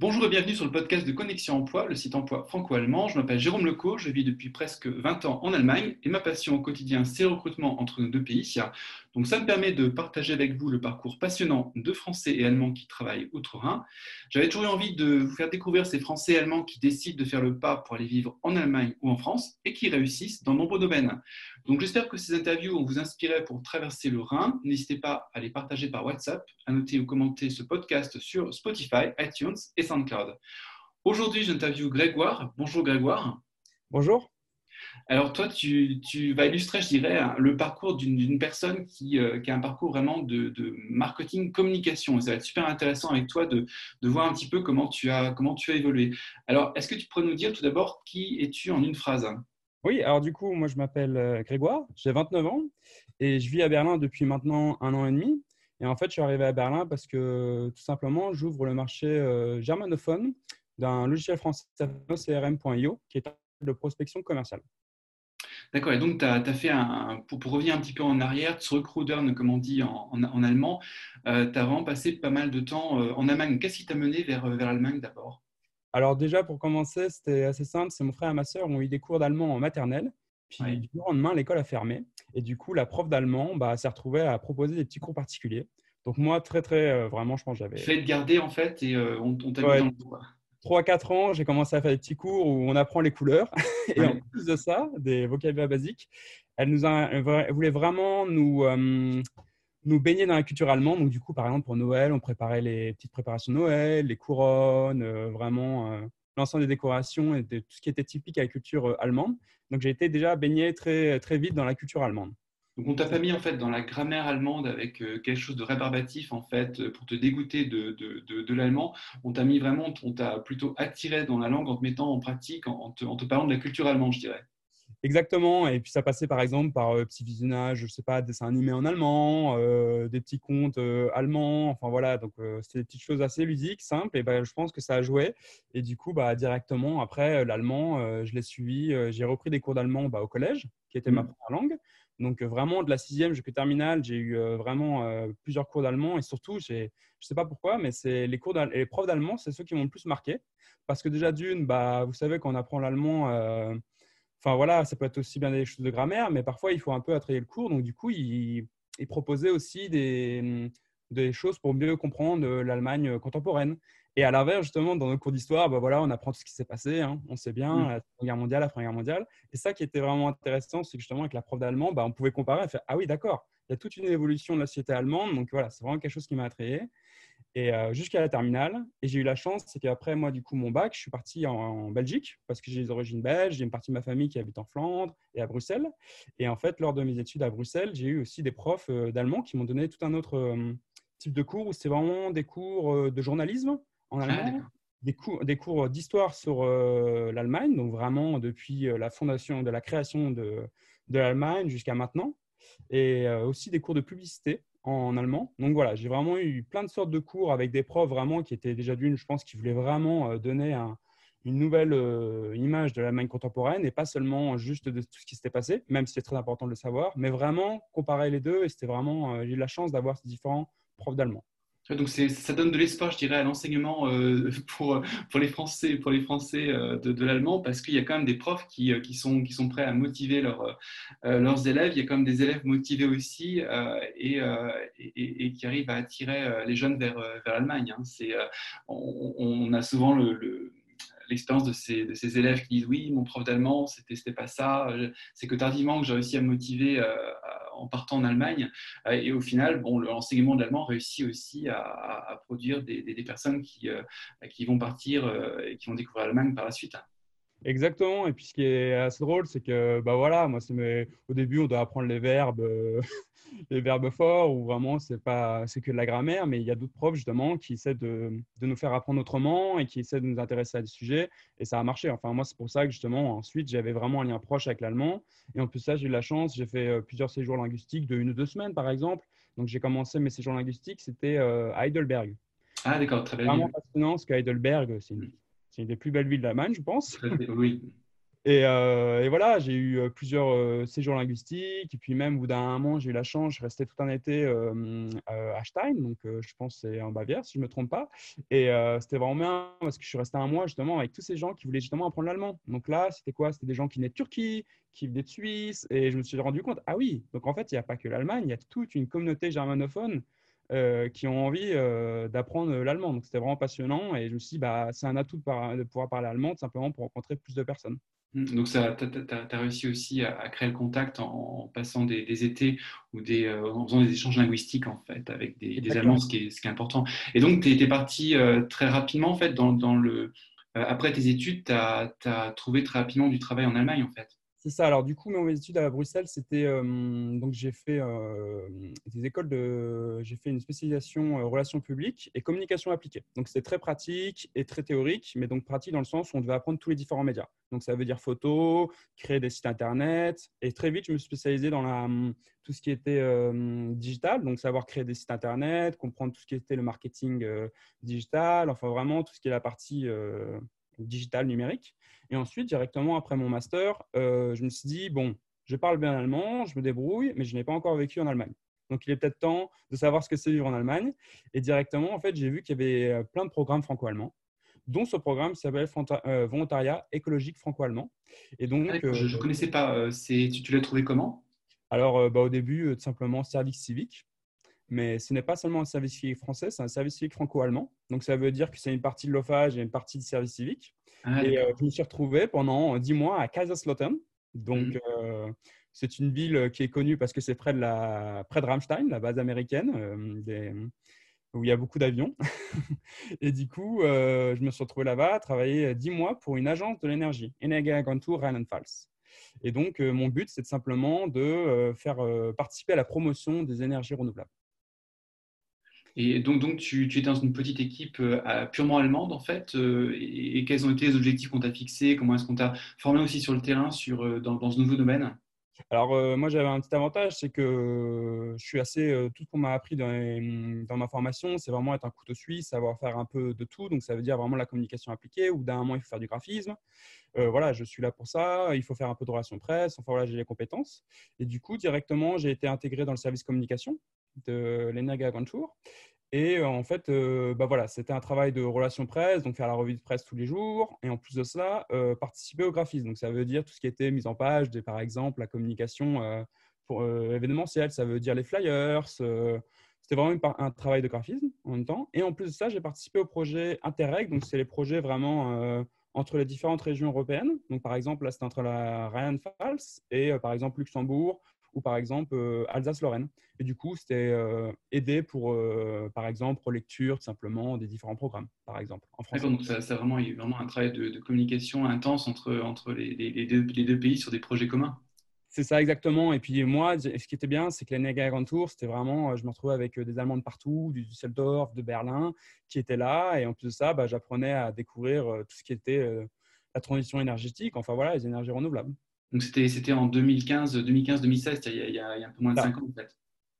Bonjour et bienvenue sur le podcast de Connexion Emploi, le site emploi franco-allemand. Je m'appelle Jérôme Leco, je vis depuis presque 20 ans en Allemagne et ma passion au quotidien, c'est le recrutement entre nos deux pays. Donc ça me permet de partager avec vous le parcours passionnant de Français et Allemands qui travaillent outre-Rhin. J'avais toujours eu envie de vous faire découvrir ces Français et Allemands qui décident de faire le pas pour aller vivre en Allemagne ou en France et qui réussissent dans de nombreux domaines. Donc j'espère que ces interviews vont vous inspirer pour traverser le Rhin. N'hésitez pas à les partager par WhatsApp, à noter ou commenter ce podcast sur Spotify, iTunes et SoundCloud. Aujourd'hui, j'interviewe Grégoire. Bonjour Grégoire. Bonjour. Alors toi, tu, vas illustrer, je dirais, le parcours d'une personne euh, qui, a un parcours vraiment de, marketing communication. ça va être super intéressant avec toi de, voir un petit peu comment tu as, comment tu as évolué. Alors, est-ce que tu pourrais nous dire tout d'abord qui es-tu en une phrase? Oui, alors du coup, moi je m'appelle euh, Grégoire, j'ai 29 ans et je vis à Berlin depuis maintenant un an et demi. Et en fait, je suis arrivé à Berlin parce que tout simplement, j'ouvre le marché euh, germanophone d'un logiciel français CRM.io qui est de prospection commerciale. D'accord, et donc tu as, fait un, pour, revenir un petit peu en arrière, Zurückrudern, comme on dit en, en, allemand, euh, tu as vraiment passé pas mal de temps euh, en Allemagne. Qu'est-ce qui t'a mené vers, vers l'Allemagne d'abord? Alors déjà, pour commencer, c'était assez simple, c'est mon frère et ma sœur ont eu des cours d'allemand en maternelle, puis du lendemain, l'école a fermé, et du coup, la prof d'allemand bah, s'est retrouvée à proposer des petits cours particuliers. Donc moi, très, très, euh, vraiment, je pense j'avais… Fait de garder, en fait, et on, t'a mis dans le 3-4 ans, j'ai commencé à faire des petits cours où on apprend les couleurs. Et en plus de ça, des vocabulaires basiques, elle, nous a, voulait vraiment nous, euh, nous baigner dans la culture allemande. Donc, du coup, par exemple, pour Noël, on préparait les petites préparations de Noël, les couronnes, euh, vraiment euh, l'ensemble des décorations et tout ce qui était typique à la culture allemande. Donc, j'ai été déjà baigné très, vite dans la culture allemande. Donc on t'a pas mis en fait dans la grammaire allemande avec euh, quelque chose de rébarbatif en fait euh, pour te dégoûter de, de, l'allemand. On t'a mis vraiment, on t'a plutôt attiré dans la langue en te mettant en pratique, en te, en te, parlant de la culture allemande, je dirais. Exactement. Et puis ça passait par exemple par euh, petit visionnage, je sais pas, dessins animés en allemand, des petits contes allemands. Enfin voilà, donc c'était des petites choses assez ludiques, simples. Et ben, je pense que ça a joué. Et du coup, bah, directement après l'allemand, je l'ai suivi. j'ai repris des cours d'allemand bah, au collège, qui était ma mmh. première langue. Donc vraiment de la sixième jusqu'au terminale, j'ai eu vraiment plusieurs cours d'allemand et surtout, je ne sais pas pourquoi, mais c'est les cours les profs d'allemand, c'est ceux qui m'ont le plus marqué parce que déjà d'une, bah, vous savez quand on apprend l'allemand, enfin voilà, ça peut être aussi bien des choses de grammaire, mais parfois il faut un peu attrayer le cours. Donc du coup, il proposait aussi des, mmh, des choses pour mieux comprendre l'Allemagne contemporaine. Et à l'inverse, justement, dans nos cours d'histoire, bah voilà, on apprend tout ce qui s'est passé. Hein. On sait bien, mmh. la Première Guerre mondiale, la Première Guerre mondiale. Et ça qui était vraiment intéressant, c'est que justement, avec la prof d'allemand, bah, on pouvait comparer et faire Ah oui, d'accord, il y a toute une évolution de la société allemande. Donc voilà, c'est vraiment quelque chose qui m'a attrayé. Et euh, jusqu'à la terminale. Et j'ai eu la chance, c'est qu'après, moi, du coup, mon bac, je suis parti en, Belgique parce que j'ai des origines belges. J'ai une partie de ma famille qui habite en Flandre et à Bruxelles. Et en fait, lors de mes études à Bruxelles, j'ai eu aussi des profs euh, d'allemand qui m'ont donné tout un autre euh, type de cours où c'est vraiment des cours de journalisme en ah, allemand des cours, des cours d'histoire sur euh, l'Allemagne, donc vraiment depuis euh, la fondation, de la création de, de l'Allemagne jusqu'à maintenant, et euh, aussi des cours de publicité en allemand. Donc voilà, j'ai vraiment eu plein de sortes de cours avec des profs vraiment qui étaient déjà d'une, je pense, qui voulaient vraiment donner une nouvelle image de l'Allemagne contemporaine et pas seulement juste de tout ce qui s'était passé, même si c'est très important de le savoir, mais vraiment comparer les deux. Et c'était vraiment, j'ai eu la chance d'avoir ces différents profs d'allemand. Donc ça donne de l'espoir, je dirais, à l'enseignement euh, pour, pour les Français, pour les Français euh, de, l'allemand, parce qu'il y a quand même des profs qui, euh, qui, sont, qui sont prêts à motiver leurs leurs élèves. Il y a quand même des élèves motivés aussi et, et, qui arrivent à attirer les jeunes vers, vers l'Allemagne. Hein. On, on, a souvent le, l'expérience de ces, de ces, élèves qui disent oui, mon prof d'allemand, c'était, pas ça. C'est que tardivement que j'ai réussi à me motiver en partant en Allemagne. Euh, et au final, bon, l'enseignement de l'allemand réussit aussi à, produire des, personnes qui, euh, qui vont partir euh, et qui vont découvrir l'Allemagne par la suite. Exactement. Et puis ce qui est assez drôle, c'est que bah voilà, moi, c'est au début, on doit apprendre les verbes, les verbes forts, ou vraiment c'est pas, c'est que de la grammaire. Mais il y a d'autres profs justement qui essaient de, de, nous faire apprendre autrement et qui essaient de nous intéresser à des sujets. Et ça a marché. Enfin moi, c'est pour ça que justement ensuite j'avais vraiment un lien proche avec l'allemand. Et en plus ça, j'ai eu la chance. J'ai fait euh, plusieurs séjours linguistiques de une ou deux semaines, par exemple. Donc j'ai commencé mes séjours linguistiques, c'était euh, à Heidelberg. Ah d'accord, très bien. Vraiment fascinant parce qu'à Heidelberg, c'est une c'est une des plus belles villes d'Allemagne, je pense. Oui. Et, et voilà, j'ai eu plusieurs séjours linguistiques. Et puis même, au bout d'un moment, j'ai eu la chance, je restais tout un été à Stein, donc je pense que c'est en Bavière, si je ne me trompe pas. Et c'était vraiment bien parce que je suis resté un mois justement avec tous ces gens qui voulaient justement apprendre l'allemand. Donc là, c'était quoi? C'était des gens qui venaient de Turquie, qui venaient de Suisse. Et je me suis rendu compte, ah oui, donc en fait, il n'y a pas que l'Allemagne, il y a toute une communauté germanophone euh, qui ont envie euh, d'apprendre l'allemand. Donc c'était vraiment passionnant et je me suis dit, bah, c'est un atout de, pouvoir parler allemand simplement pour rencontrer plus de personnes. Mmh, donc, tu as, réussi aussi à, créer le contact en, passant des, étés ou des, euh, en faisant des échanges linguistiques en fait, avec des, Allemands, ce qui, est, ce qui, est, important. Et donc, tu es, parti très rapidement en fait, dans, dans le, après tes études, tu as, as, trouvé très rapidement du travail en Allemagne en fait. C'est ça. Alors, du coup, mes études à Bruxelles, c'était. Euh, donc, j'ai fait euh, des écoles de. J'ai fait une spécialisation euh, relations publiques et communication appliquée. Donc, c'était très pratique et très théorique, mais donc pratique dans le sens où on devait apprendre tous les différents médias. Donc, ça veut dire photo, créer des sites internet. Et très vite, je me suis spécialisé dans la, tout ce qui était digital, donc savoir créer des sites internet, comprendre tout ce qui était le marketing digital, enfin, vraiment tout ce qui est la partie digital numérique. Et ensuite, directement après mon master, euh, je me suis dit, bon, je parle bien allemand, je me débrouille, mais je n'ai pas encore vécu en Allemagne. Donc, il est peut-être temps de savoir ce que c'est vivre en Allemagne. Et directement, en fait, j'ai vu qu'il y avait euh, plein de programmes franco-allemands, dont ce programme s'appelle euh, Volontariat écologique franco-allemand. Et donc, ah, je ne connaissais pas. tu, tu l'as trouvé comment? Alors, bah, au début, tout simplement service civique. Mais ce n'est pas seulement un service civique français, c'est un service civique franco-allemand. Donc, ça veut dire que c'est une partie de l'OFAGE et une partie du service civique. Ah, et euh, je me suis retrouvé pendant dix mois à Kaiserslautern. Donc, mmh. euh, c'est une ville qui est connue parce que c'est près de, la, près de Ramstein, la base américaine, euh, où il y a beaucoup d'avions. et du coup, je me suis retrouvé là-bas à travailler dix mois pour une agence de l'énergie, Energieagentur Rheinland-Pfalz. Et donc, mon but, c'est simplement de faire participer à la promotion des énergies renouvelables. Et donc, donc tu, es dans une petite équipe euh, purement allemande, en fait. Euh, et, quels ont été les objectifs qu'on t'a fixés? Comment est-ce qu'on t'a formé aussi sur le terrain sur, euh, dans, ce nouveau domaine? Alors, moi, j'avais un petit avantage, c'est que je suis assez. tout ce qu'on m'a appris dans, ma formation, c'est vraiment être un couteau suisse, savoir faire un peu de tout. Donc, ça veut dire vraiment la communication appliquée, ou d'un moment, il faut faire du graphisme. voilà, je suis là pour ça. Il faut faire un peu de relations presse. Enfin, voilà, j'ai les compétences. Et du coup, directement, j'ai été intégré dans le service communication de l'Energa Agentur. Et en fait, bah voilà, c'était un travail de relation presse, donc faire la revue de presse tous les jours. Et en plus de ça, participer au graphisme. Donc ça veut dire tout ce qui était mise en page, par exemple la communication événementielle, ça veut dire les flyers. c'était vraiment un travail de graphisme en même temps. Et en plus de ça, j'ai participé au projet Interreg. Donc c'est les projets vraiment entre les différentes régions européennes. Donc par exemple, là, c'était entre la Rheinland-Pfalz et par exemple Luxembourg, ou par exemple euh, Alsace-Lorraine. Et du coup, c'était euh, aider pour, euh, par exemple, relecture simplement des différents programmes, par exemple, en français. donc ça, ça vraiment, il y a vraiment un travail de, communication intense entre, entre les, les, deux, les, deux, pays sur des projets communs. C'est ça exactement. Et puis moi, ce qui était bien, c'est que l'année Grand Tour, c'était vraiment, je me retrouvais avec des Allemands de partout, du Düsseldorf, de Berlin, qui étaient là. Et en plus de ça, bah, j'apprenais à découvrir tout ce qui était la transition énergétique, enfin voilà, les énergies renouvelables. Donc c'était en 2015, 2015-2016, il, il, y a un peu moins de 5 ans en fait.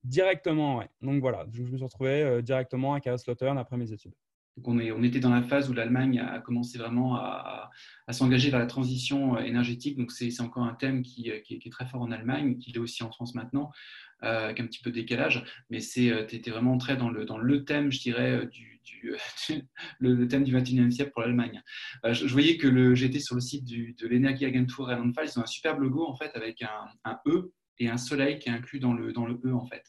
Directement, oui. Donc voilà, je me suis retrouvé euh, directement à Kaiserslautern après mes études. Donc on, est, on était dans la phase où l'Allemagne a commencé vraiment à, s'engager vers la transition euh, énergétique. Donc c'est encore un thème qui, qui, est, très fort en Allemagne, qui est aussi en France maintenant, euh, avec un petit peu de décalage. Mais tu étais vraiment très dans le, dans le thème, je dirais, du, le, thème du 21e siècle pour l'Allemagne. Euh, je, voyais que j'étais sur le site du, de l'Energieagentur Rheinland-Pfalz, ils ont un superbe logo en fait avec un, E et un soleil qui est inclus dans le, dans le E en fait.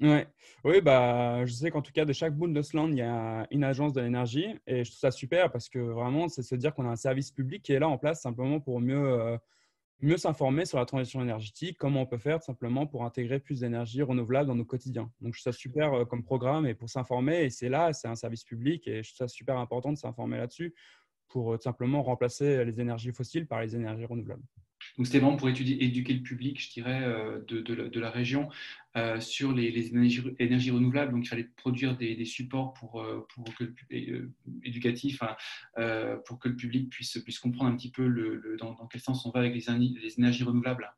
Ouais. Oui, bah, je sais qu'en tout cas, de chaque Bundesland, il y a une agence de l'énergie et je trouve ça super parce que vraiment, c'est se dire qu'on a un service public qui est là en place simplement pour mieux euh, mieux s'informer sur la transition énergétique, comment on peut faire simplement pour intégrer plus d'énergie renouvelable dans nos quotidiens. Donc, je trouve ça super euh, comme programme et pour s'informer. Et c'est là, c'est un service public et je trouve ça super important de s'informer là-dessus pour euh, simplement remplacer les énergies fossiles par les énergies renouvelables. Donc c'était vraiment pour éduquer le public, je dirais, euh, de, la, région euh, sur les, énergies, renouvelables. Donc il fallait produire des, supports pour, euh, éducatifs hein, pour que le public puisse, comprendre un petit peu le, dans, quel sens on va avec les énergies renouvelables.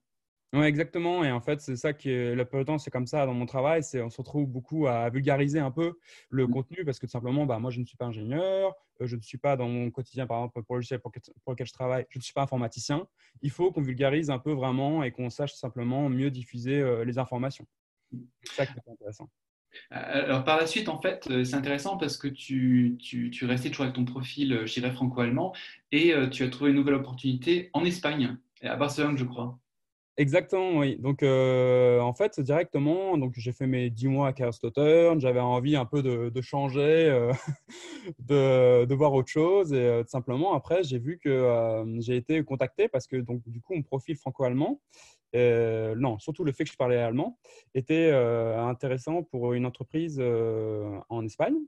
Oui, exactement. Et en fait, c'est ça qui est temps, c'est comme ça dans mon travail. C'est on se retrouve beaucoup à vulgariser un peu le Mmh. contenu parce que tout simplement, bah, moi, je ne suis pas ingénieur, euh, je ne suis pas dans mon quotidien, par exemple, pour le logiciel pour, pour lequel je travaille, je ne suis pas informaticien. Il faut qu'on vulgarise un peu vraiment et qu'on sache simplement mieux diffuser euh, les informations. C'est ça qui est intéressant. Alors par la suite, en fait, euh, c'est intéressant parce que tu, tu, tu restais toujours avec ton profil, euh, je dirais, franco-allemand, et tu as trouvé une nouvelle opportunité en Espagne, à Barcelone, je crois. Exactement, oui. Donc, euh, en fait, directement, donc j'ai fait mes 10 mois à Karlsruhe. J'avais envie un peu de, changer, euh, de, voir autre chose. Et euh, simplement, après, j'ai vu que j'ai été contacté parce que, donc, du coup, mon profil franco-allemand, non, surtout le fait que je parlais allemand, était intéressant pour une entreprise en Espagne.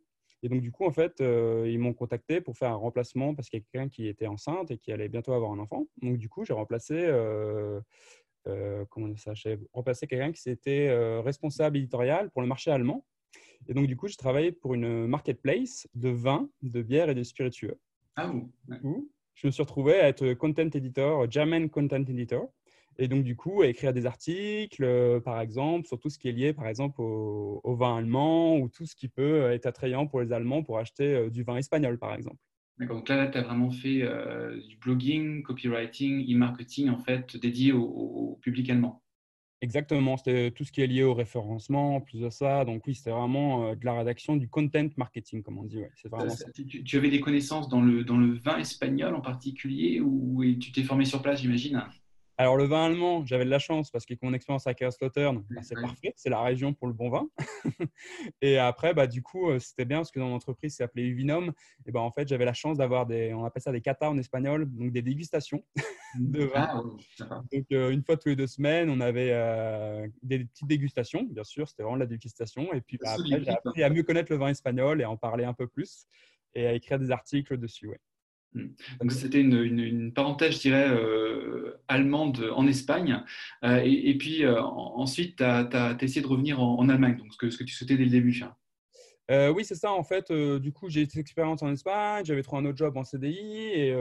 Et donc, du coup, en fait, ils m'ont contacté pour faire un remplacement parce qu'il y a quelqu'un qui était enceinte et qui allait bientôt avoir un enfant. Donc, du coup, j'ai remplacé comment ça, j'ai remplacé quelqu'un qui était euh, responsable éditorial pour le marché allemand. Et donc, du coup, j'ai travaillé pour une marketplace de vin, de bière et de spiritueux. Ah je me suis retrouvé à être content editor, German content editor. Et donc, du coup, à écrire des articles, euh, par exemple, sur tout ce qui est lié, par exemple, au, au, vin allemand ou tout ce qui peut être attrayant pour les Allemands pour acheter du vin espagnol, par exemple. Donc là, tu as vraiment fait euh, du blogging, copywriting, e-marketing, en fait, dédié au, public allemand. Exactement, c'était tout ce qui est lié au référencement, plus de ça. Donc oui, c'était vraiment euh, de la rédaction, du content marketing, comme on dit. Ouais, vraiment Tu, avais des connaissances dans le, dans le vin espagnol en particulier ou tu t'es formé sur place, j'imagine? Alors, le vin allemand, j'avais de la chance parce qu'avec mon expérience à Kaiserslautern, bah, c'est parfait, c'est la région pour le bon vin. et après, bah, du coup, euh, c'était bien parce que dans l'entreprise, c'est appelé Uvinum. Et bah, en fait, j'avais la chance d'avoir des, on appelle ça des katas en espagnol, donc des dégustations de vin. Ah, donc, euh, une fois tous les deux semaines, on avait euh, des petites dégustations, bien sûr, c'était vraiment la dégustation. Et puis bah, après, j'ai appris à mieux connaître le vin espagnol et à en parler un peu plus et à écrire des articles dessus. Ouais. Hmm. Donc c'était une, parenthèse, je dirais, euh, allemande en Espagne. Euh, et, puis euh, ensuite, tu as, essayé de revenir en, Allemagne, donc ce que, ce que, tu souhaitais dès le début. oui, c'est ça. En fait, du coup, j'ai eu cette expérience en Espagne, j'avais trouvé un autre job en CDI et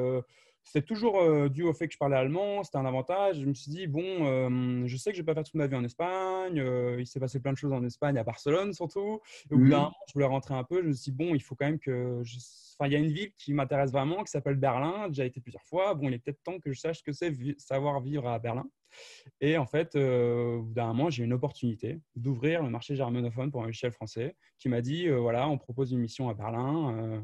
c'était toujours dû au fait que je parlais allemand, c'était un avantage. Je me suis dit, bon, je sais que je ne vais pas faire toute ma vie en Espagne, il s'est passé plein de choses en Espagne, à Barcelone surtout. au bout d'un mmh. moment, je voulais rentrer un peu, je me suis dit, bon, il faut quand même que je il y a une ville qui m'intéresse vraiment, qui s'appelle Berlin. J'ai déjà été plusieurs fois. Bon, il est peut-être temps que je sache ce que c'est savoir vivre à Berlin. Et en fait, euh, au bout d'un moment, j'ai eu une opportunité d'ouvrir le marché germanophone pour un logiciel français qui m'a dit, euh, voilà, on propose une mission à Berlin. Euh,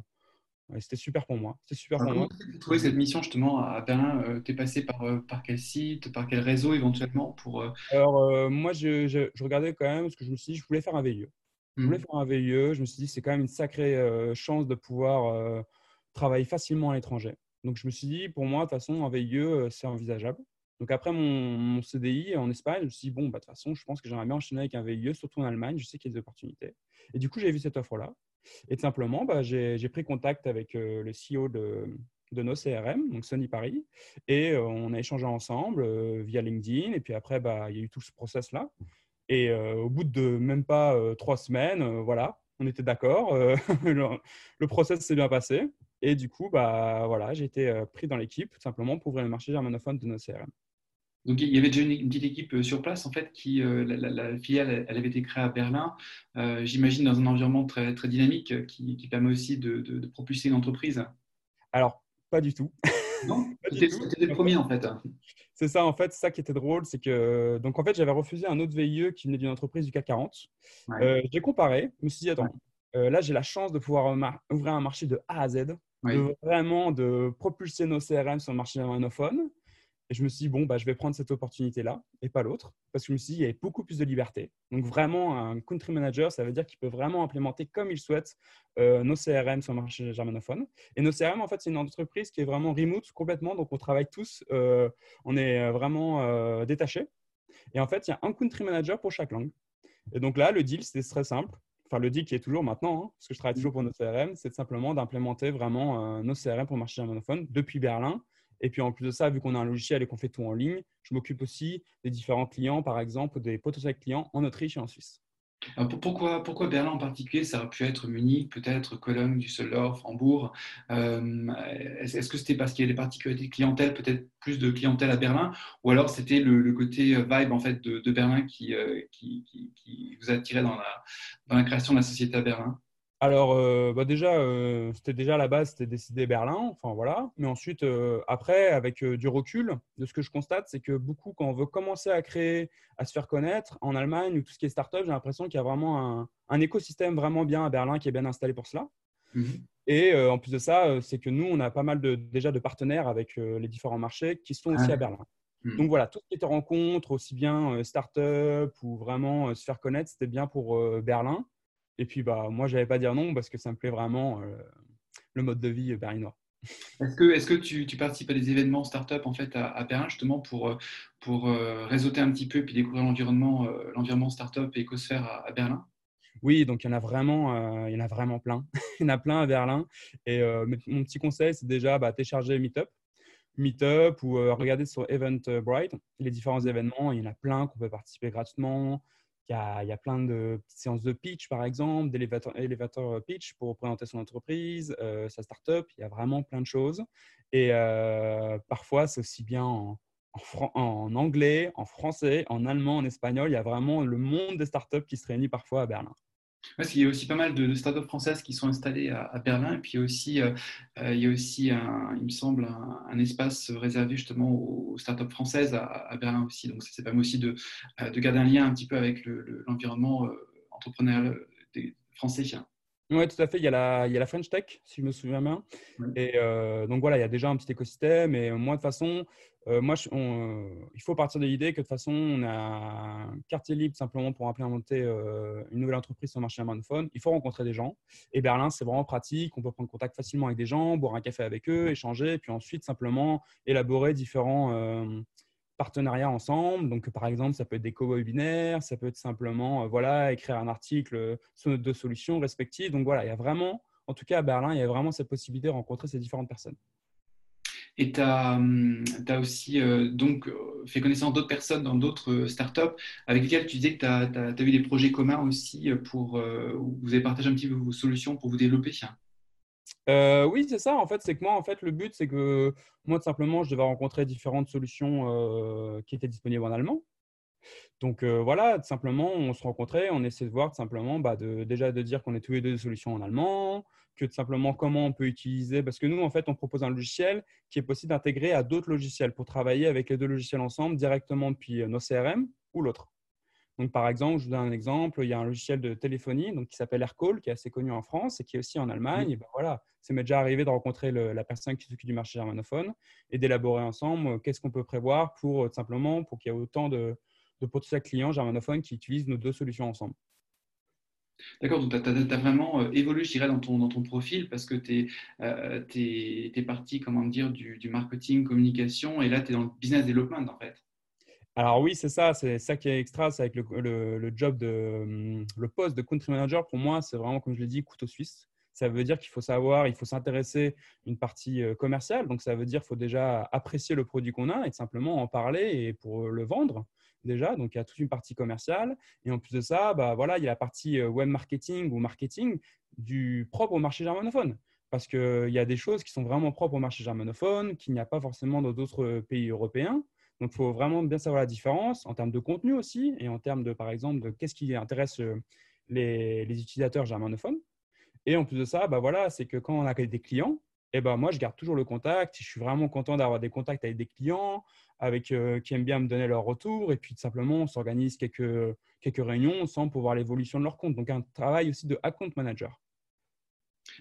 c'était super pour moi. C'était super pour moi. Tu as trouvé cette mission justement à Berlin? Tu es passé par, par quel site, par quel réseau éventuellement pour, Alors, moi, je, je, regardais quand même parce que je me suis dit, je voulais faire un VIE. Je voulais mmh. faire un VIE. Je me suis dit, c'est quand même une sacrée euh, chance de pouvoir euh, travailler facilement à l'étranger. Donc, je me suis dit, pour moi, de toute façon, un VIE, euh, c'est envisageable. Donc, après mon, CDI en Espagne, je me suis dit, bon, bah, de toute façon, je pense que j'aimerais bien enchaîner avec un VIE, surtout en Allemagne. Je sais qu'il y a des opportunités. Et du coup, j'ai vu cette offre-là. Et tout simplement, bah, j'ai pris contact avec le CEO de, de nos CRM, donc Sony Paris, et on a échangé ensemble via LinkedIn. Et puis après, bah, il y a eu tout ce process-là. Et euh, au bout de même pas euh, trois semaines, euh, voilà, on était d'accord. le, process s'est bien passé. Et du coup, bah, voilà, j'ai été pris dans l'équipe tout simplement pour ouvrir le marché germanophone de nos CRM. Donc il y avait déjà une, petite équipe sur place en fait qui la, filiale elle avait été créée à Berlin. J'imagine dans un environnement très très dynamique qui, permet aussi de, de, propulser une entreprise. Alors pas du tout. Non, c'était le premier en fait. C'est ça, en fait, ça qui était drôle, c'est que donc en fait, j'avais refusé un autre VIE qui venait d'une entreprise du CAC 40. Euh, j'ai comparé, je me suis dit, attends, euh, là, j'ai la chance de pouvoir ouvrir un marché de A à Z, de vraiment de propulser nos CRM sur le marché germanophone. Et je me suis dit, bon, bah, je vais prendre cette opportunité-là et pas l'autre, parce que je me suis dit, il y avait beaucoup plus de liberté. Donc, vraiment, un country manager, ça veut dire qu'il peut vraiment implémenter comme il souhaite euh, nos CRM sur le marché germanophone. Et nos CRM, en fait, c'est une entreprise qui est vraiment remote complètement. Donc, on travaille tous, euh, on est euh, vraiment détachés. Et en fait, il y a un country manager pour chaque langue. Et donc là, le deal, c'était très simple. Enfin, le deal qui est toujours maintenant, hein, parce que je travaille toujours pour nos CRM, c'est simplement d'implémenter vraiment nos CRM pour le marché germanophone depuis Berlin et puis en plus de ça, vu qu'on a un logiciel et qu'on fait tout en ligne, je m'occupe aussi des différents clients, par exemple des potentiels clients en Autriche et en Suisse. pourquoi, pourquoi Berlin en particulier? Ça aurait pu être Munich, peut-être Cologne, Düsseldorf, Hambourg. Euh, est-ce que c'était parce qu'il y a des particularités de clientèle, peut-être plus de clientèle à Berlin, ou alors c'était le, côté vibe en fait de, Berlin qui, qui, vous attirait dans dans la création de la société à Berlin? Alors, euh, bah déjà, euh, c'était déjà à la base, c'était décidé Berlin, enfin voilà. Mais ensuite, euh, après, avec du recul, de ce que je constate, c'est que beaucoup, quand on veut commencer à créer, à se faire connaître, en Allemagne ou tout ce qui est startup, j'ai l'impression qu'il y a vraiment un, écosystème vraiment bien à Berlin qui est bien installé pour cela. Mmh Et en plus de ça, c'est que nous, on a pas mal de, déjà de partenaires avec les différents marchés qui sont aussi à ah. Berlin. Mmh. Donc voilà, tout ce qui était rencontre, aussi bien startup ou vraiment se faire connaître, c'était bien pour Berlin. Et puis, bah, moi, je n'allais pas dire non parce que ça me plaît vraiment euh, le mode de vie berlinois. Est-ce que, est que tu, tu, participes à des événements start-up en fait, à, Berlin justement pour, euh, pour euh, réseauter un petit peu et puis découvrir l'environnement, l'environnement start-up et écosphère à, Berlin? Oui, donc il y en a vraiment, il y en a vraiment plein. il y en a plein à Berlin. Et mon petit conseil, c'est déjà bah, télécharger Meetup. Meetup ou regarder sur Eventbrite les différents événements. Il y en a plein qu'on peut participer gratuitement. Il y, a, plein de séances de pitch, par exemple, d'élévateur pitch pour présenter son entreprise, euh, sa startup. Il y a vraiment plein de choses. Et euh, parfois, c'est aussi bien en, en, anglais, en français, en allemand, en espagnol. Il y a vraiment le monde des startups qui se réunit parfois à Berlin il y a aussi pas mal de, startups françaises qui sont installées à, Berlin. Et puis il y a aussi, euh, euh, il, y a aussi un, il me semble, un, espace réservé justement aux startups françaises à, Berlin aussi. Donc ça, permet aussi de, euh, de, garder un lien un petit peu avec l'environnement entrepreneurial français. Oui, tout à fait. Il y, a la, il y a la French Tech, si je me souviens bien. Et donc voilà, il y a déjà un petit écosystème. Et moi, de toute façon, euh, moi, euh, il faut partir de l'idée que de toute façon, on a un quartier libre simplement pour implémenter euh, une nouvelle entreprise sur le marché germanophone. Il faut rencontrer des gens. Et Berlin, c'est vraiment pratique. On peut prendre contact facilement avec des gens, boire un café avec eux, échanger, et puis ensuite simplement élaborer différents partenariats ensemble. Donc, par exemple, ça peut être des co-webinaires, ça peut être simplement voilà, écrire un article sur nos deux solutions respectives. Donc voilà, il y a vraiment, en tout cas à Berlin, il y a vraiment cette possibilité de rencontrer ces différentes personnes. Et tu as, hum, aussi euh, donc euh, fait connaissance d'autres personnes dans d'autres euh, startups avec lesquelles tu disais que tu as, eu des projets communs aussi pour où vous avez partagé un petit peu vos solutions pour vous développer. Oui, c'est ça. En fait, c'est que moi, en fait, le but, c'est que moi, tout simplement, je devais rencontrer différentes solutions qui étaient disponibles en allemand. Donc voilà, tout simplement, on se rencontrait, on essaie de voir tout simplement bah, déjà de dire qu'on est tous les deux des solutions en allemand, que tout simplement comment on peut utiliser, parce que nous, en fait, on propose un logiciel qui est possible d'intégrer à d'autres logiciels pour travailler avec les deux logiciels ensemble directement depuis nos CRM ou l'autre. Donc, par exemple, je vous donne un exemple, il y a un logiciel de téléphonie donc, qui s'appelle AirCall, qui est assez connu en France et qui est aussi en Allemagne. Et ben voilà, c'est m'est déjà arrivé de rencontrer la personne qui s'occupe du marché germanophone et d'élaborer ensemble qu'est-ce qu'on peut prévoir pour simplement pour qu'il y ait autant de, de potentiels clients germanophones qui utilisent nos deux solutions ensemble. D'accord, donc tu as, vraiment euh, évolué, je dirais, dans ton, dans ton profil parce que tu es, euh, es, parti, comment dire, du, du, marketing, communication et là, tu es dans le business development en fait. Alors oui, c'est ça, c'est ça qui est extra, c'est avec le, job de hum, le poste de country manager. Pour moi, c'est vraiment, comme je l'ai dit, couteau suisse. Ça veut dire qu'il faut savoir, il faut s'intéresser une partie euh, commerciale. Donc ça veut dire qu'il faut déjà apprécier le produit qu'on a et simplement en parler et pour le vendre déjà, donc il y a toute une partie commerciale. Et en plus de ça, bah, voilà, il y a la partie euh, web marketing ou marketing du propre au marché germanophone. Parce qu'il y a des choses qui sont vraiment propres au marché germanophone, qu'il n'y a pas forcément dans d'autres pays européens. Donc, il faut vraiment bien savoir la différence en termes de contenu aussi et en termes de, par exemple, de qu'est-ce qui intéresse euh, les, utilisateurs germanophones. Et en plus de ça, bah voilà, c'est que quand on a des clients, eh ben moi, je garde toujours le contact. Je suis vraiment content d'avoir des contacts avec des clients avec, euh, qui aiment bien me donner leur retour. Et puis, simplement, on s'organise quelques, quelques réunions ensemble pour voir l'évolution de leur compte. Donc, un travail aussi de account manager.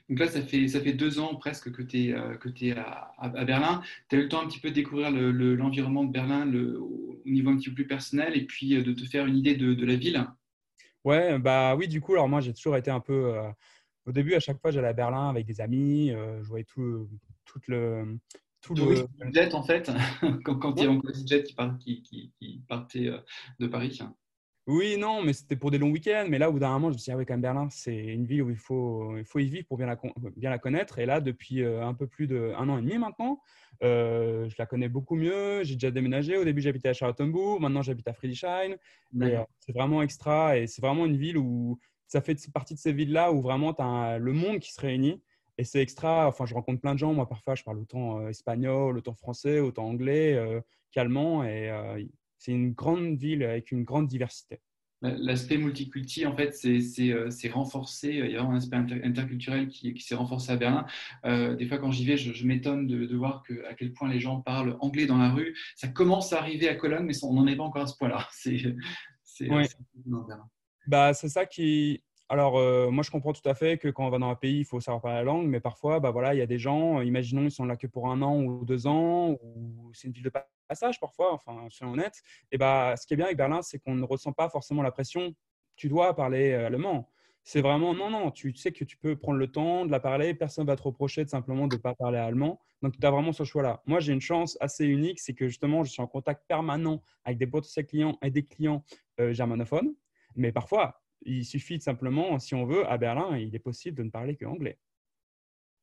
Donc là, ça fait, ça fait deux ans presque que tu es, euh, que es à, à, Berlin. Tu as eu le temps un petit peu de découvrir l'environnement le, de Berlin le, au niveau un petit peu plus personnel et puis euh, de te faire une idée de, de la ville. Ouais, bah oui, du coup, alors moi, j'ai toujours été un peu. au début, à chaque fois, j'allais à Berlin avec des amis. je voyais tout, tout le, tout le jet en fait, quand, quand il y a jet qui, part, qui, qui, partait euh, de Paris. Oui, non, mais c'était pour des longs week-ends. Mais là, au bout d'un moment, je me suis dit, ah oui, quand même, Berlin, c'est une ville où il faut, il faut y vivre pour bien la, bien la connaître. Et là, depuis euh, un peu plus d'un an et demi maintenant, euh, je la connais beaucoup mieux. J'ai déjà déménagé. Au début, j'habitais à Charlottenburg. Maintenant, j'habite à Friedrichshain. Euh, c'est vraiment extra. Et c'est vraiment une ville où ça fait partie de ces villes-là où vraiment tu as le monde qui se réunit. Et c'est extra. Enfin, je rencontre plein de gens. Moi, parfois, je parle autant espagnol, autant français, autant anglais qu'allemand. Et c'est une grande ville avec une grande diversité. L'aspect multiculti, en fait, c'est euh, renforcé. Il y a vraiment un aspect interculturel qui, s'est renforcé à Berlin. Euh, des fois, quand j'y vais, je, m'étonne de, voir que, à quel point les gens parlent anglais dans la rue. Ça commence à arriver à Cologne, mais on n'en est pas encore à ce point-là. C'est ouais. bah, ça qui, alors, euh, moi, je comprends tout à fait que quand on va dans un pays, il faut savoir parler la langue, mais parfois, bah, voilà, il y a des gens, imaginons, ils sont là que pour un an ou deux ans, ou c'est une ville de passage parfois, enfin, soyons honnêtes. Et bah, ce qui est bien avec Berlin, c'est qu'on ne ressent pas forcément la pression. Tu dois parler euh, allemand. C'est vraiment, non, non, tu sais que tu peux prendre le temps de la parler, personne ne va te reprocher de simplement de ne pas parler allemand. Donc, tu as vraiment ce choix-là. Moi, j'ai une chance assez unique, c'est que justement, je suis en contact permanent avec des potentiels clients et des clients germanophones. Mais parfois, il suffit simplement, si on veut, à Berlin, il est possible de ne parler que anglais.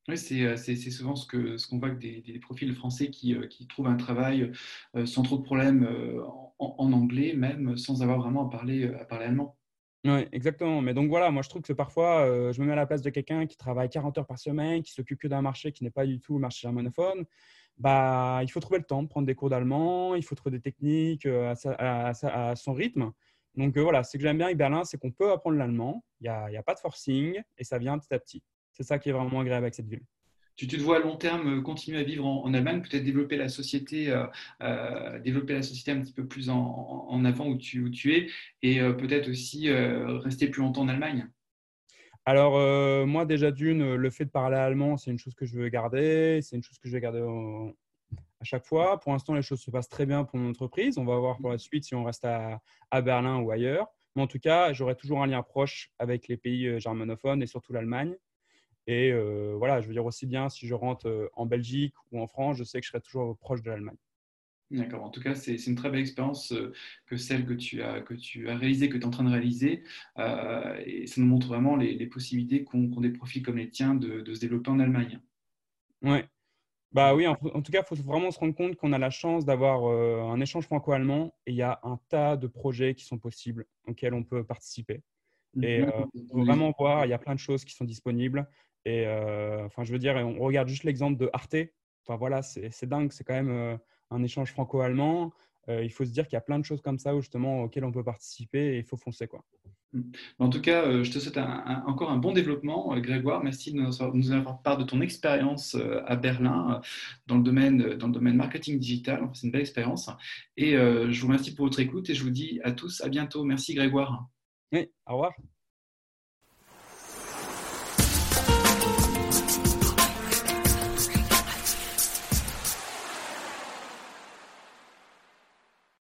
Oui, c'est souvent ce qu'on voit avec des, profils français qui, euh, trouvent un travail euh, sans trop de problèmes euh, en, anglais, même sans avoir vraiment à parler, allemand. Oui, exactement. Mais donc voilà, moi je trouve que parfois, je me mets à la place de quelqu'un qui travaille 40 heures par semaine, qui s'occupe que d'un marché qui n'est pas du tout le marché germanophone. Bah, il faut trouver le temps prendre des cours d'allemand, il faut trouver des techniques à, son rythme. Donc euh, voilà, ce que j'aime bien avec Berlin, c'est qu'on peut apprendre l'allemand, il n'y a, a, pas de forcing et ça vient petit à petit. C'est ça qui est vraiment agréable avec cette ville. Tu te vois à long terme euh, continuer à vivre en, Allemagne, peut-être développer la société, euh, développer la société un petit peu plus en, avant où tu, où tu es, et peut-être aussi rester plus longtemps en Allemagne. Alors moi déjà d'une, le fait de parler allemand, c'est une chose que je veux garder, c'est une chose que je vais garder à chaque fois. Pour l'instant, les choses se passent très bien pour mon entreprise. On va voir pour la suite si on reste à, Berlin ou ailleurs. Mais en tout cas, j'aurai toujours un lien proche avec les pays euh, germanophones et surtout l'Allemagne. Et euh, voilà, je veux dire aussi bien si je rentre euh, en Belgique ou en France, je sais que je serai toujours proche de l'Allemagne. D'accord. En tout cas, c'est une très belle expérience que celle que tu as, que tu as réalisée, que tu es en train de réaliser. et ça nous montre vraiment les, possibilités qu'ont des profils comme les tiens de, de se développer en Allemagne. Ouais. Bah oui, en, tout cas, il faut vraiment se rendre compte qu'on a la chance d'avoir euh, un échange franco-allemand et il y a un tas de projets qui sont possibles auxquels on peut participer. Et euh, faut vraiment voir, il y a plein de choses qui sont disponibles. Et euh, enfin, je veux dire, on regarde juste l'exemple de Arte. Enfin voilà, c'est dingue, c'est quand même euh, un échange franco-allemand. il faut se dire qu'il y a plein de choses comme ça où, justement auxquelles on peut participer et il faut foncer quoi. En tout cas, euh, je te souhaite encore un bon développement, euh, Grégoire. Merci de nous avoir part de ton expérience euh, à Berlin dans le domaine, dans le domaine marketing digital. C'est une belle expérience. Et je vous remercie pour votre écoute et je vous dis à tous à bientôt. Merci, Grégoire. Oui, au revoir.